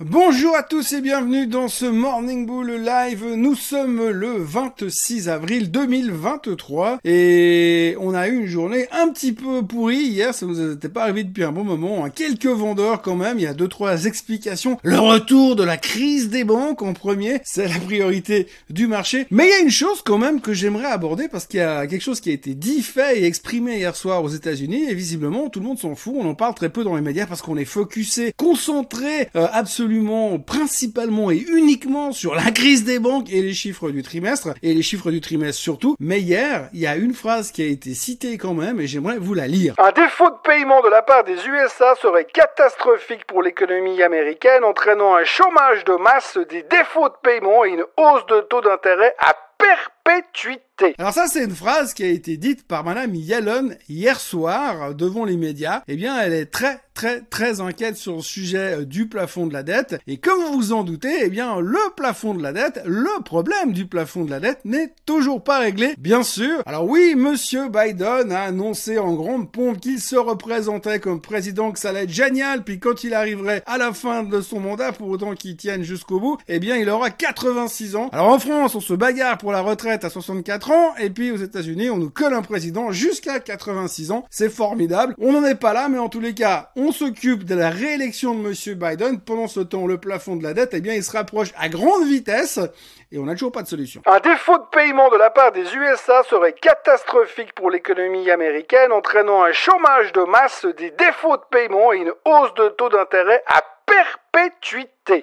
Bonjour à tous et bienvenue dans ce Morning Bull Live. Nous sommes le 26 avril 2023 et on a eu une journée un petit peu pourrie hier, ça nous était pas arrivé depuis un bon moment. Hein. Quelques vendeurs quand même, il y a deux trois explications. Le retour de la crise des banques en premier, c'est la priorité du marché. Mais il y a une chose quand même que j'aimerais aborder parce qu'il y a quelque chose qui a été dit, fait et exprimé hier soir aux États-Unis et visiblement tout le monde s'en fout. On en parle très peu dans les médias parce qu'on est focusé, concentré, euh, absolument absolument, principalement et uniquement sur la crise des banques et les chiffres du trimestre, et les chiffres du trimestre surtout. Mais hier, il y a une phrase qui a été citée quand même, et j'aimerais vous la lire. Un défaut de paiement de la part des USA serait catastrophique pour l'économie américaine, entraînant un chômage de masse, des défauts de paiement et une hausse de taux d'intérêt à perpétuité. Alors ça, c'est une phrase qui a été dite par Madame Yellen hier soir devant les médias. Eh bien, elle est très très très inquiète sur le sujet euh, du plafond de la dette. Et comme vous vous en doutez, eh bien le plafond de la dette, le problème du plafond de la dette n'est toujours pas réglé, bien sûr. Alors oui, Monsieur Biden a annoncé en grande pompe qu'il se représentait comme président, que ça allait être génial, puis quand il arriverait à la fin de son mandat, pour autant qu'il tienne jusqu'au bout, eh bien il aura 86 ans. Alors en France, on se bagarre la retraite à 64 ans, et puis aux États-Unis, on nous colle un président jusqu'à 86 ans. C'est formidable. On n'en est pas là, mais en tous les cas, on s'occupe de la réélection de Monsieur Biden. Pendant ce temps, le plafond de la dette, eh bien, il se rapproche à grande vitesse et on n'a toujours pas de solution. Un défaut de paiement de la part des USA serait catastrophique pour l'économie américaine, entraînant un chômage de masse, des défauts de paiement et une hausse de taux d'intérêt à perpétuité.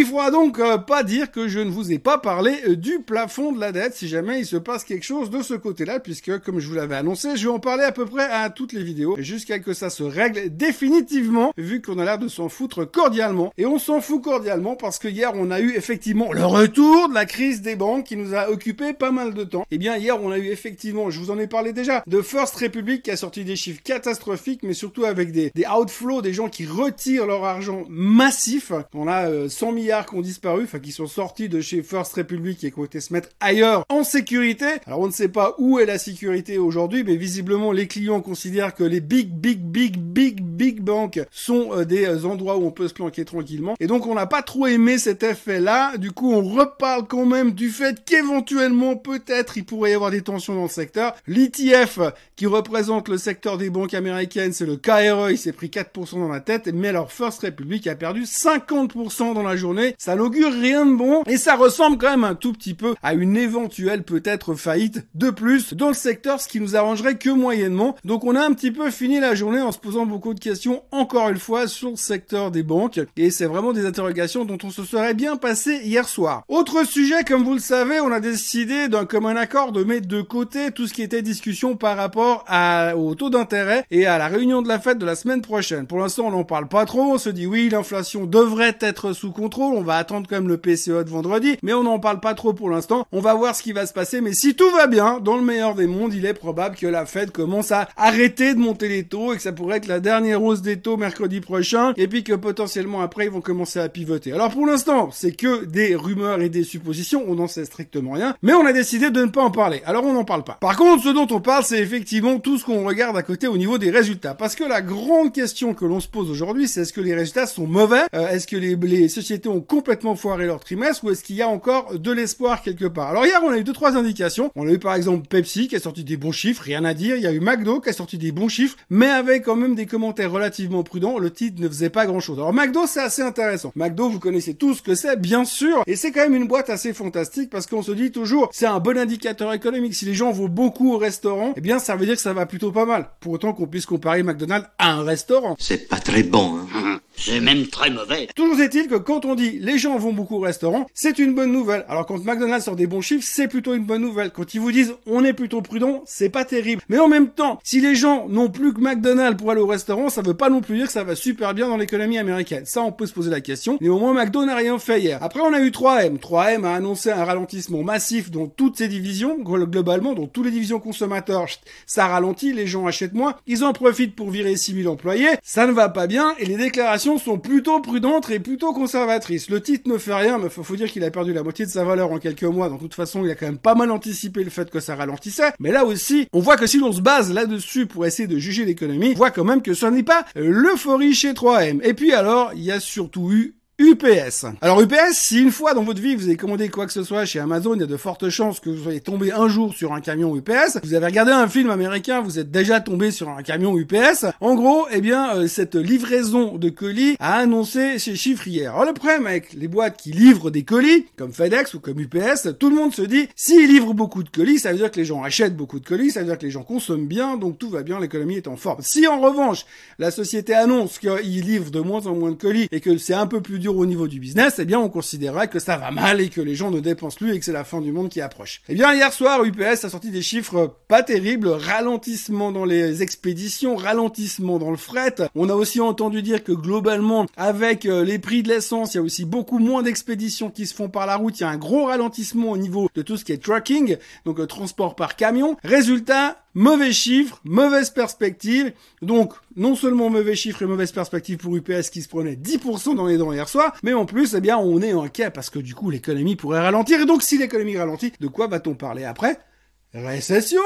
Il faudra donc euh, pas dire que je ne vous ai pas parlé euh, du plafond de la dette si jamais il se passe quelque chose de ce côté-là, puisque comme je vous l'avais annoncé, je vais en parler à peu près à toutes les vidéos, jusqu'à que ça se règle définitivement, vu qu'on a l'air de s'en foutre cordialement. Et on s'en fout cordialement parce que hier on a eu effectivement le retour de la crise des banques qui nous a occupé pas mal de temps. Et eh bien hier on a eu effectivement, je vous en ai parlé déjà, de First Republic qui a sorti des chiffres catastrophiques, mais surtout avec des, outflows, des gens qui retirent leur argent massif. On a 100 euh, milliards qui ont disparu, enfin qui sont sortis de chez First Republic et qui ont été se mettre ailleurs en sécurité. Alors on ne sait pas où est la sécurité aujourd'hui, mais visiblement les clients considèrent que les big, big, big, big, big banks sont euh, des euh, endroits où on peut se planquer tranquillement. Et donc on n'a pas trop aimé cet effet-là. Du coup on reparle quand même du fait qu'éventuellement peut-être il pourrait y avoir des tensions dans le secteur. L'ETF qui représente le secteur des banques américaines, c'est le KRE, il s'est pris 4% dans la tête, mais alors First Republic a perdu 50% dans la journée ça n'augure rien de bon et ça ressemble quand même un tout petit peu à une éventuelle peut-être faillite de plus dans le secteur, ce qui nous arrangerait que moyennement. Donc on a un petit peu fini la journée en se posant beaucoup de questions encore une fois sur le secteur des banques et c'est vraiment des interrogations dont on se serait bien passé hier soir. Autre sujet, comme vous le savez, on a décidé d'un commun accord de mettre de côté tout ce qui était discussion par rapport au taux d'intérêt et à la réunion de la fête de la semaine prochaine. Pour l'instant, on n'en parle pas trop, on se dit oui, l'inflation devrait être sous contrôle, on va attendre quand même le PCE de vendredi, mais on n'en parle pas trop pour l'instant. On va voir ce qui va se passer, mais si tout va bien, dans le meilleur des mondes, il est probable que la Fed commence à arrêter de monter les taux et que ça pourrait être la dernière hausse des taux mercredi prochain, et puis que potentiellement après ils vont commencer à pivoter. Alors pour l'instant, c'est que des rumeurs et des suppositions, on n'en sait strictement rien, mais on a décidé de ne pas en parler. Alors on n'en parle pas. Par contre, ce dont on parle, c'est effectivement tout ce qu'on regarde à côté au niveau des résultats. Parce que la grande question que l'on se pose aujourd'hui, c'est est-ce que les résultats sont mauvais? Euh, Est-ce que les, les sociétés ont complètement foiré leur trimestre ou est-ce qu'il y a encore de l'espoir quelque part? Alors hier, on a eu deux trois indications. On a eu par exemple Pepsi qui a sorti des bons chiffres, rien à dire. Il y a eu McDo qui a sorti des bons chiffres, mais avec quand même des commentaires relativement prudents. Le titre ne faisait pas grand-chose. Alors McDo, c'est assez intéressant. McDo, vous connaissez tout ce que c'est, bien sûr, et c'est quand même une boîte assez fantastique parce qu'on se dit toujours, c'est un bon indicateur économique. Si les gens vont beaucoup au restaurant, eh bien ça veut dire que ça va plutôt pas mal. Pour autant qu'on puisse comparer McDonald's à un restaurant. C'est pas très bon. Hein. C'est même très mauvais. Toujours est-il que quand on dit les gens vont beaucoup au restaurant, c'est une bonne nouvelle. Alors quand McDonald's sort des bons chiffres, c'est plutôt une bonne nouvelle. Quand ils vous disent on est plutôt prudent, c'est pas terrible. Mais en même temps, si les gens n'ont plus que McDonald's pour aller au restaurant, ça veut pas non plus dire que ça va super bien dans l'économie américaine. Ça, on peut se poser la question. Mais au moins, McDo n'a rien fait hier. Après, on a eu 3M. 3M a annoncé un ralentissement massif dans toutes ses divisions, globalement, dans toutes les divisions consommateurs. Ça ralentit, les gens achètent moins. Ils en profitent pour virer 6000 employés. Ça ne va pas bien et les déclarations sont plutôt prudentes et plutôt conservatrices. Le titre ne fait rien, mais faut, faut dire qu'il a perdu la moitié de sa valeur en quelques mois. Donc, de toute façon, il a quand même pas mal anticipé le fait que ça ralentissait. Mais là aussi, on voit que si l'on se base là-dessus pour essayer de juger l'économie, on voit quand même que ce n'est pas l'euphorie chez 3M. Et puis alors, il y a surtout eu UPS. Alors UPS, si une fois dans votre vie vous avez commandé quoi que ce soit chez Amazon, il y a de fortes chances que vous soyez tombé un jour sur un camion UPS. Vous avez regardé un film américain, vous êtes déjà tombé sur un camion UPS. En gros, eh bien, euh, cette livraison de colis a annoncé ses chiffres hier. Alors le problème avec les boîtes qui livrent des colis, comme FedEx ou comme UPS, tout le monde se dit, s'ils livrent beaucoup de colis, ça veut dire que les gens achètent beaucoup de colis, ça veut dire que les gens consomment bien, donc tout va bien, l'économie est en forme. Si en revanche, la société annonce qu'ils livrent de moins en moins de colis et que c'est un peu plus dur au niveau du business, eh bien on considérera que ça va mal et que les gens ne dépensent plus et que c'est la fin du monde qui approche. Eh bien hier soir, UPS a sorti des chiffres pas terribles, ralentissement dans les expéditions, ralentissement dans le fret. On a aussi entendu dire que globalement, avec euh, les prix de l'essence, il y a aussi beaucoup moins d'expéditions qui se font par la route. Il y a un gros ralentissement au niveau de tout ce qui est trucking, donc le transport par camion. Résultat, mauvais chiffres, mauvaise perspective. Donc, non seulement mauvais chiffres et mauvaise perspective pour UPS qui se prenait 10% dans les dents hier soir, mais en plus, eh bien, on est cas parce que du coup, l'économie pourrait ralentir. Et donc, si l'économie ralentit, de quoi va-t-on parler après? Récession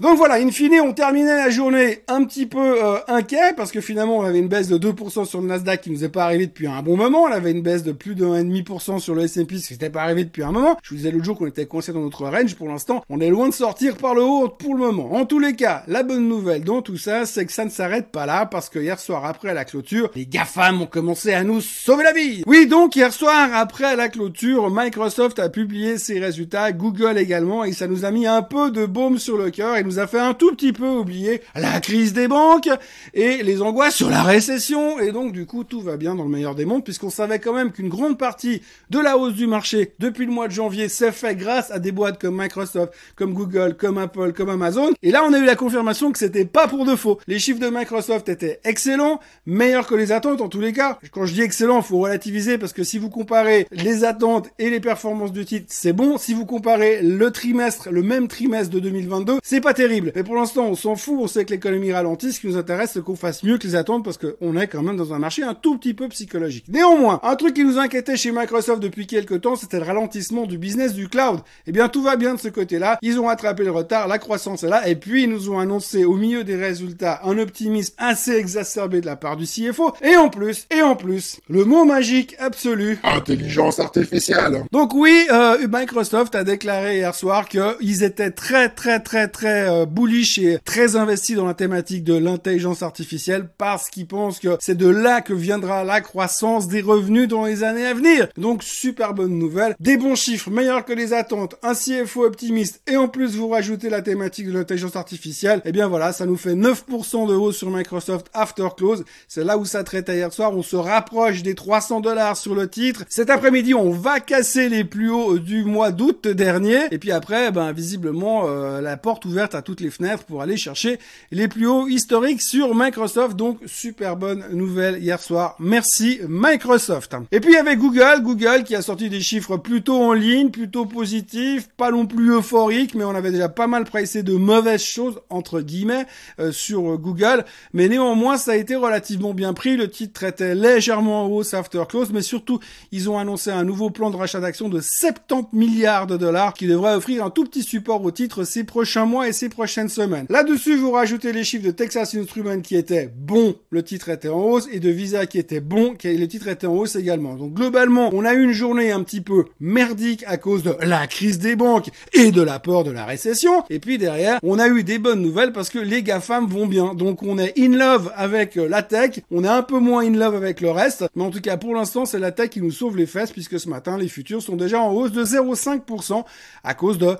Donc voilà, in fine, on terminait la journée un petit peu euh, inquiet parce que finalement on avait une baisse de 2% sur le Nasdaq qui nous est pas arrivé depuis un bon moment. On avait une baisse de plus de 1,5% sur le S&P, ce qui n'était pas arrivé depuis un moment. Je vous disais l'autre jour qu'on était coincé dans notre range. Pour l'instant, on est loin de sortir par le haut pour le moment. En tous les cas, la bonne nouvelle dans tout ça, c'est que ça ne s'arrête pas là parce que hier soir après la clôture, les GAFAM ont commencé à nous sauver la vie. Oui, donc hier soir après la clôture, Microsoft a publié ses résultats, Google également, et ça nous a mis un peu de baume sur le cœur et nous a fait un tout petit peu oublier la crise des banques et les angoisses sur la récession. Et donc, du coup, tout va bien dans le meilleur des mondes puisqu'on savait quand même qu'une grande partie de la hausse du marché depuis le mois de janvier s'est fait grâce à des boîtes comme Microsoft, comme Google, comme Apple, comme Amazon. Et là, on a eu la confirmation que c'était pas pour de faux. Les chiffres de Microsoft étaient excellents, meilleurs que les attentes en tous les cas. Quand je dis excellent, faut relativiser parce que si vous comparez les attentes et les performances du titre, c'est bon. Si vous comparez le trimestre, le même trimestre de 2022, c'est pas terrible. Mais pour l'instant, on s'en fout, on sait que l'économie ralentit, ce qui nous intéresse, c'est qu'on fasse mieux que les attentes parce qu'on est quand même dans un marché un tout petit peu psychologique. Néanmoins, un truc qui nous inquiétait chez Microsoft depuis quelques temps, c'était le ralentissement du business du cloud. Eh bien, tout va bien de ce côté-là. Ils ont rattrapé le retard, la croissance est là, et puis ils nous ont annoncé au milieu des résultats un optimisme assez exacerbé de la part du CFO. Et en plus, et en plus, le mot magique absolu. Intelligence artificielle. Donc oui, euh, Microsoft a déclaré hier soir qu'ils étaient très très très très euh, bullish et très investi dans la thématique de l'intelligence artificielle parce qu'ils pensent que c'est de là que viendra la croissance des revenus dans les années à venir. Donc super bonne nouvelle, des bons chiffres meilleurs que les attentes, un CFO optimiste et en plus vous rajoutez la thématique de l'intelligence artificielle, et eh bien voilà, ça nous fait 9% de hausse sur Microsoft after close. C'est là où ça traitait hier soir, on se rapproche des 300 dollars sur le titre. Cet après-midi, on va casser les plus hauts du mois d'août dernier et puis après ben visiblement euh, la porte ouverte à toutes les fenêtres pour aller chercher les plus hauts historiques sur Microsoft. Donc super bonne nouvelle hier soir. Merci Microsoft. Et puis avait Google, Google qui a sorti des chiffres plutôt en ligne, plutôt positifs, pas non plus euphoriques, mais on avait déjà pas mal pricé de mauvaises choses entre guillemets euh, sur Google. Mais néanmoins ça a été relativement bien pris. Le titre traitait légèrement en hausse after close, mais surtout ils ont annoncé un nouveau plan de rachat d'actions de 70 milliards de dollars qui devrait offrir un tout petit au titre ces prochains mois et ces prochaines semaines. Là-dessus, vous rajoutez les chiffres de Texas Instruments qui étaient bons, le titre était en hausse, et de Visa qui était bon, le titre était en hausse également. Donc globalement, on a eu une journée un petit peu merdique à cause de la crise des banques et de la peur de la récession. Et puis derrière, on a eu des bonnes nouvelles parce que les GAFAM vont bien. Donc on est in love avec la tech, on est un peu moins in love avec le reste, mais en tout cas pour l'instant, c'est la tech qui nous sauve les fesses puisque ce matin, les futurs sont déjà en hausse de 0,5% à cause de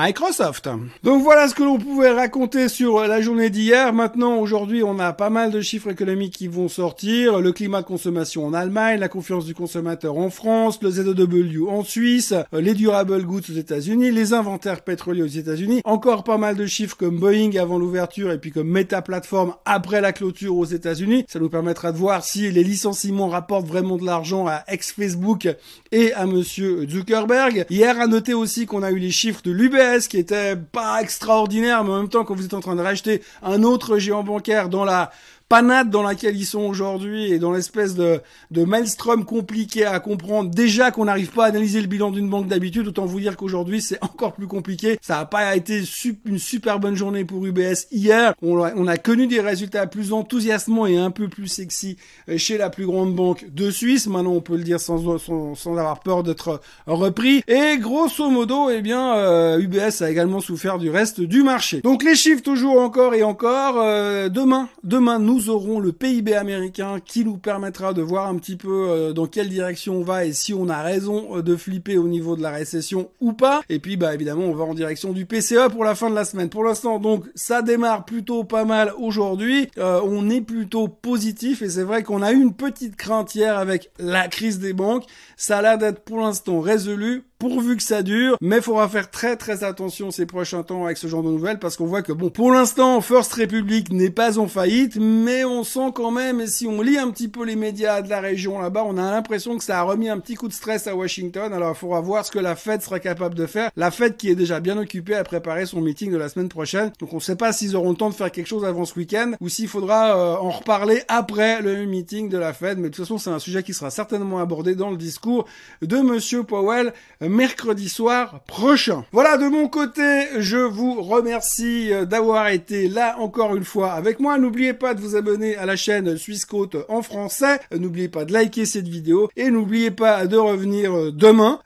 Microsoft. Donc voilà ce que l'on pouvait raconter sur la journée d'hier. Maintenant, aujourd'hui, on a pas mal de chiffres économiques qui vont sortir. Le climat de consommation en Allemagne, la confiance du consommateur en France, le ZEW en Suisse, les durable goods aux États-Unis, les inventaires pétroliers aux États-Unis. Encore pas mal de chiffres comme Boeing avant l'ouverture et puis comme Meta Platform après la clôture aux États-Unis. Ça nous permettra de voir si les licenciements rapportent vraiment de l'argent à ex-Facebook et à monsieur Zuckerberg. Hier, à noter aussi qu'on a eu les chiffres de l'UBS qui était pas extraordinaire, mais en même temps, quand vous êtes en train de racheter un autre géant bancaire dans la panade dans laquelle ils sont aujourd'hui et dans l'espèce de, de maelstrom compliqué à comprendre, déjà qu'on n'arrive pas à analyser le bilan d'une banque d'habitude, autant vous dire qu'aujourd'hui c'est encore plus compliqué. Ça n'a pas été une super bonne journée pour UBS hier. On a, on a connu des résultats plus enthousiasmants et un peu plus sexy euh, chez la plus grande banque de Suisse. Maintenant, on peut le dire sans, sans, avoir peur d'être repris. Et grosso modo, eh bien, euh, UBS a également souffert du reste du marché. Donc les chiffres toujours encore et encore. Euh, demain, demain, nous aurons le PIB américain qui nous permettra de voir un petit peu euh, dans quelle direction on va et si on a raison de flipper au niveau de la récession ou pas. Et puis, bah évidemment, on va en direction du PCE pour la fin de la semaine. Pour l'instant, donc, ça démarre plutôt pas mal aujourd'hui. on est plutôt positif et c'est vrai qu'on a eu une petite crainte hier avec la crise des banques. Ça a l'air d'être pour l'instant résolu pourvu que ça dure, mais il faudra faire très très attention ces prochains temps avec ce genre de nouvelles parce qu'on voit que bon, pour l'instant, First Republic n'est pas en faillite, mais on sent quand même, et si on lit un petit peu les médias de la région là-bas, on a l'impression que ça a remis un petit coup de stress à Washington. Alors il faudra voir ce que la Fed sera capable de faire. La Fed qui est déjà bien occupée à préparer son meeting de la semaine prochaine, donc on ne sait pas s'ils auront le temps de faire quelque chose avant ce week-end ou s'il faudra euh, en reparler après le meeting de la Fed. Mais de toute façon, c'est un sujet qui sera certainement abordé dans le discours de Monsieur Powell mercredi soir prochain. Voilà, de mon côté, je vous remercie euh, d'avoir été là encore une fois avec moi. N'oubliez pas de vous abonner à la chaîne Suisse Côte en français. Euh, n'oubliez pas de liker cette vidéo et n'oubliez pas de revenir euh, demain.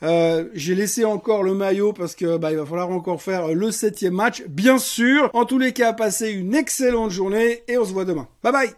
J'ai laissé encore le maillot parce que bah, il va falloir encore faire le septième match, bien sûr. En tous les cas, passez une excellente journée et on se voit demain. Bye bye